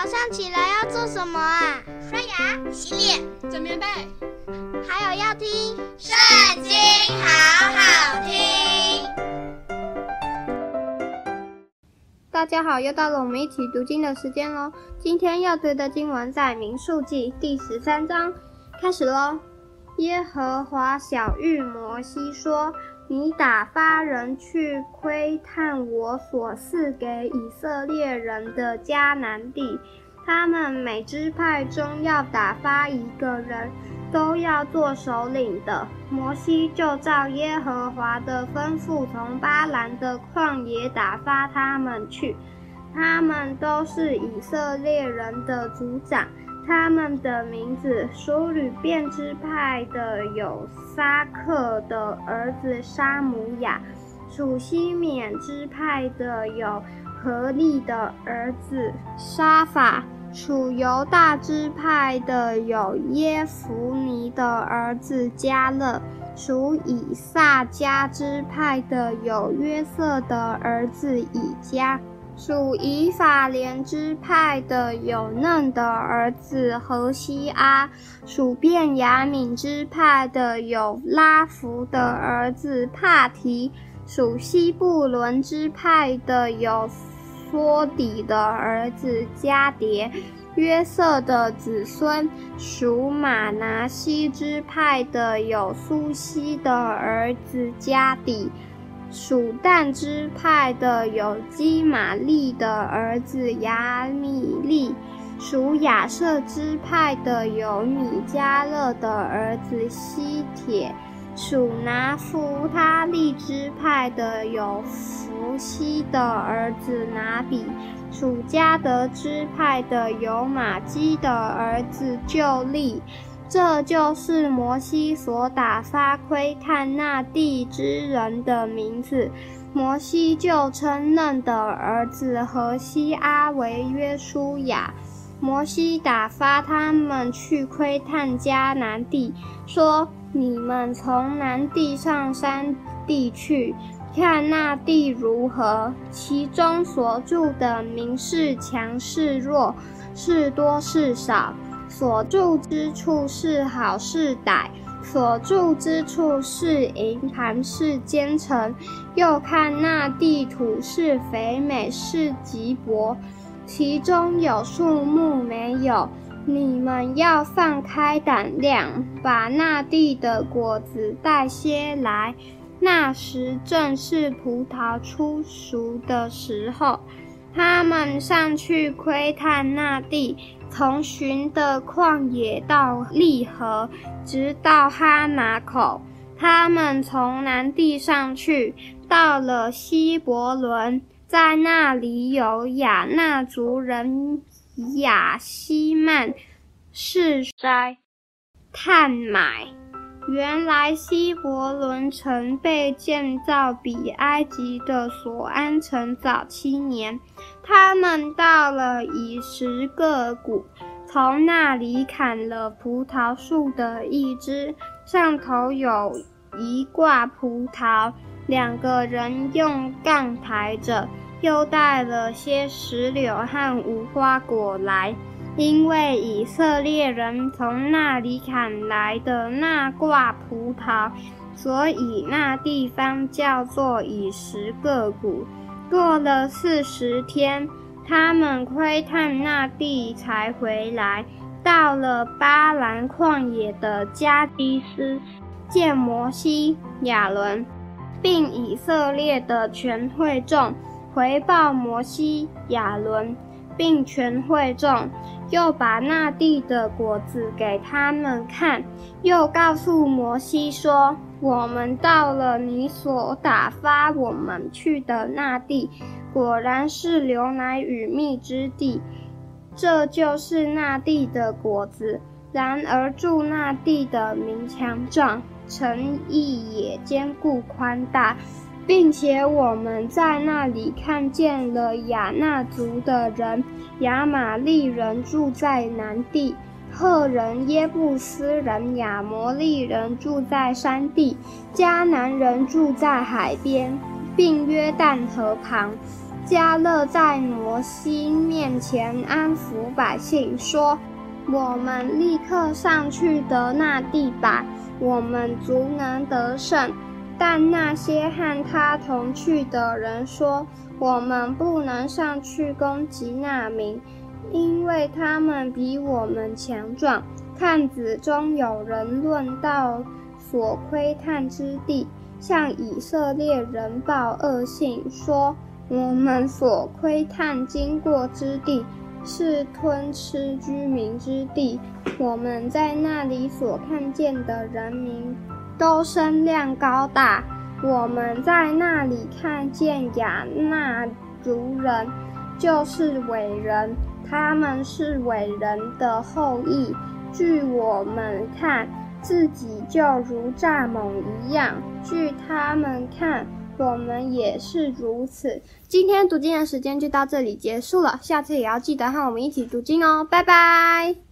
早上起来要做什么啊？刷牙、洗脸、整棉被，还有要听《圣经》，好好听。大家好，又到了我们一起读经的时间喽。今天要读的经文在《民数记》第十三章，开始喽。耶和华晓諭摩西说。你打发人去窥探我所赐给以色列人的迦南地，他们每支派中要打发一个人，都要做首领的。摩西就照耶和华的吩咐，从巴兰的旷野打发他们去，他们都是以色列人的族长。他们的名字：属吕便支派的有撒克的儿子沙姆亚；属西缅支派的有何利的儿子沙法；属犹大支派的有耶孚尼的儿子加勒；属以萨迦支派的有约瑟的儿子以迦。属以法莲支派的有嫩的儿子何西阿；属便雅悯支派的有拉福的儿子帕提；属西布伦支派的有梭底的儿子迦迭。约瑟的子孙，属玛拿西支派的有苏西的儿子迦底。属但支派的有基玛利的儿子亚米利；属亚设支派的有米迦勒的儿子西铁；属拿弗他利支派的有弗西的儿子拿比；属加得支派的有玛基的儿子就利。这就是摩西所打发窥探那地之人的名字。摩西就称嫩的儿子何西阿为约书亚。摩西打发他们去窥探迦南地，说：“你们从南地上山地去，看那地如何？其中所住的民是强是弱，是多是少。”所住之处是好是歹，所住之处是营盘是奸臣，又看那地土是肥美是瘠薄，其中有树木没有。你们要放开胆量，把那地的果子带些来。那时正是葡萄初熟的时候。他们上去窥探那地，从寻的旷野到利河，直到哈马口。他们从南地上去，到了希伯伦，在那里有亚纳族人亚希曼是筛探买。原来希伯伦城被建造比埃及的索安城早七年。他们到了以实各谷，从那里砍了葡萄树的一枝，上头有一挂葡萄，两个人用杠抬着，又带了些石榴和无花果来。因为以色列人从那里砍来的那挂葡萄，所以那地方叫做以实各谷。过了四十天，他们窥探那地才回来，到了巴兰旷野的迦迪斯，见摩西、亚伦，并以色列的全会众，回报摩西、亚伦。并全会众，又把那地的果子给他们看，又告诉摩西说：“我们到了你所打发我们去的那地，果然是流奶与蜜之地，这就是那地的果子。然而住那地的民强壮，城邑也坚固宽大。”并且我们在那里看见了亚衲族的人，亚玛利人住在南地，赫人、耶布斯人、亚摩利人住在山地，迦南人住在海边，并约旦河旁。迦勒在摩西面前安抚百姓，说：“我们立刻上去得那地吧，我们足能得胜。”但那些和他同去的人说：“我们不能上去攻击那民，因为他们比我们强壮。”探子中有人论到所窥探之地，向以色列人报恶信，说。我们所窥探经过之地，是吞吃居民之地。我们在那里所看见的人民，都身量高大。我们在那里看见亚衲族人，就是伟人，他们是伟人的后裔。据我们看，自己就如蚱蜢一样；据他们看，我们也是如此。今天读经的时间就到这里结束了，下次也要记得和我们一起读经哦，拜拜。